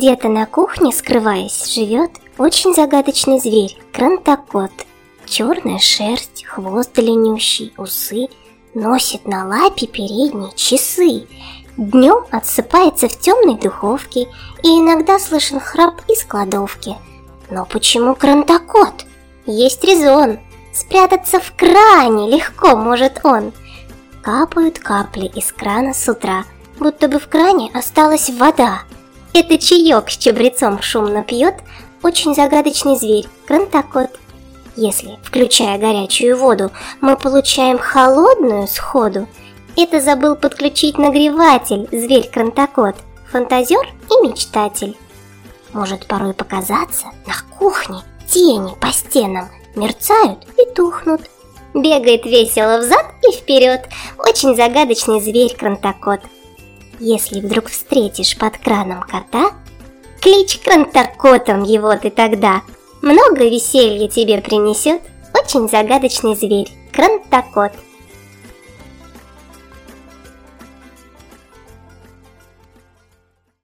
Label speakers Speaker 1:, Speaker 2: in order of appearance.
Speaker 1: Где-то на кухне, скрываясь, живет очень загадочный зверь – крантокот. Черная шерсть, хвост длиннющий, усы, носит на лапе передние часы. Днем отсыпается в темной духовке, и иногда слышен храп из кладовки. Но почему крантокот? Есть резон. Спрятаться в кране легко может он. Капают капли из крана с утра, будто бы в кране осталась вода. Это чаек с чабрецом шумно пьет очень загадочный зверь, крантокот. Если, включая горячую воду, мы получаем холодную сходу, это забыл подключить нагреватель, зверь-крантокот, фантазер и мечтатель. Может порой показаться, на кухне тени по стенам мерцают и тухнут. Бегает весело взад и вперед, очень загадочный зверь-крантокот. Если вдруг встретишь под краном кота, клич крантокотом его ты тогда. Много веселья тебе принесет очень загадочный зверь, крантокот.